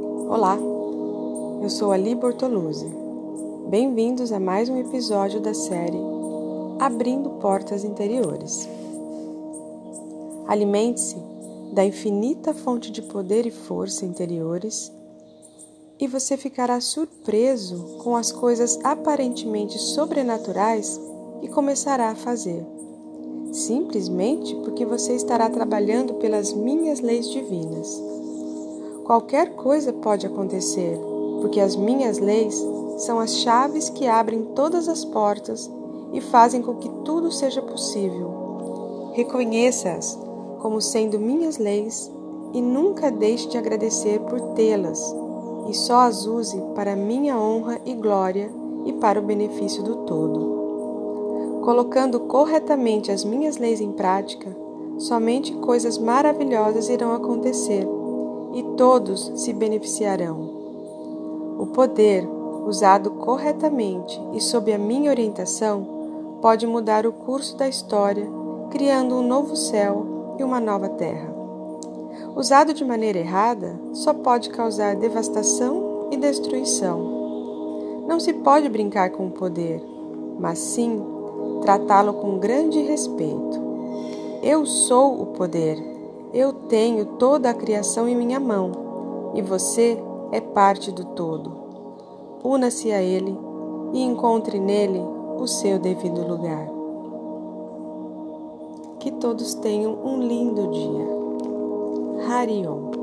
Olá, eu sou Ali Bortoluzzi. Bem-vindos a mais um episódio da série Abrindo Portas Interiores. Alimente-se da infinita fonte de poder e força interiores e você ficará surpreso com as coisas aparentemente sobrenaturais que começará a fazer, simplesmente porque você estará trabalhando pelas minhas leis divinas. Qualquer coisa pode acontecer, porque as minhas leis são as chaves que abrem todas as portas e fazem com que tudo seja possível. Reconheça-as como sendo minhas leis e nunca deixe de agradecer por tê-las, e só as use para minha honra e glória e para o benefício do todo. Colocando corretamente as minhas leis em prática, somente coisas maravilhosas irão acontecer e todos se beneficiarão. O poder, usado corretamente e sob a minha orientação, pode mudar o curso da história, criando um novo céu e uma nova terra. Usado de maneira errada, só pode causar devastação e destruição. Não se pode brincar com o poder, mas sim tratá-lo com grande respeito. Eu sou o poder eu tenho toda a criação em minha mão e você é parte do todo. Una-se a Ele e encontre nele o seu devido lugar. Que todos tenham um lindo dia. Harion.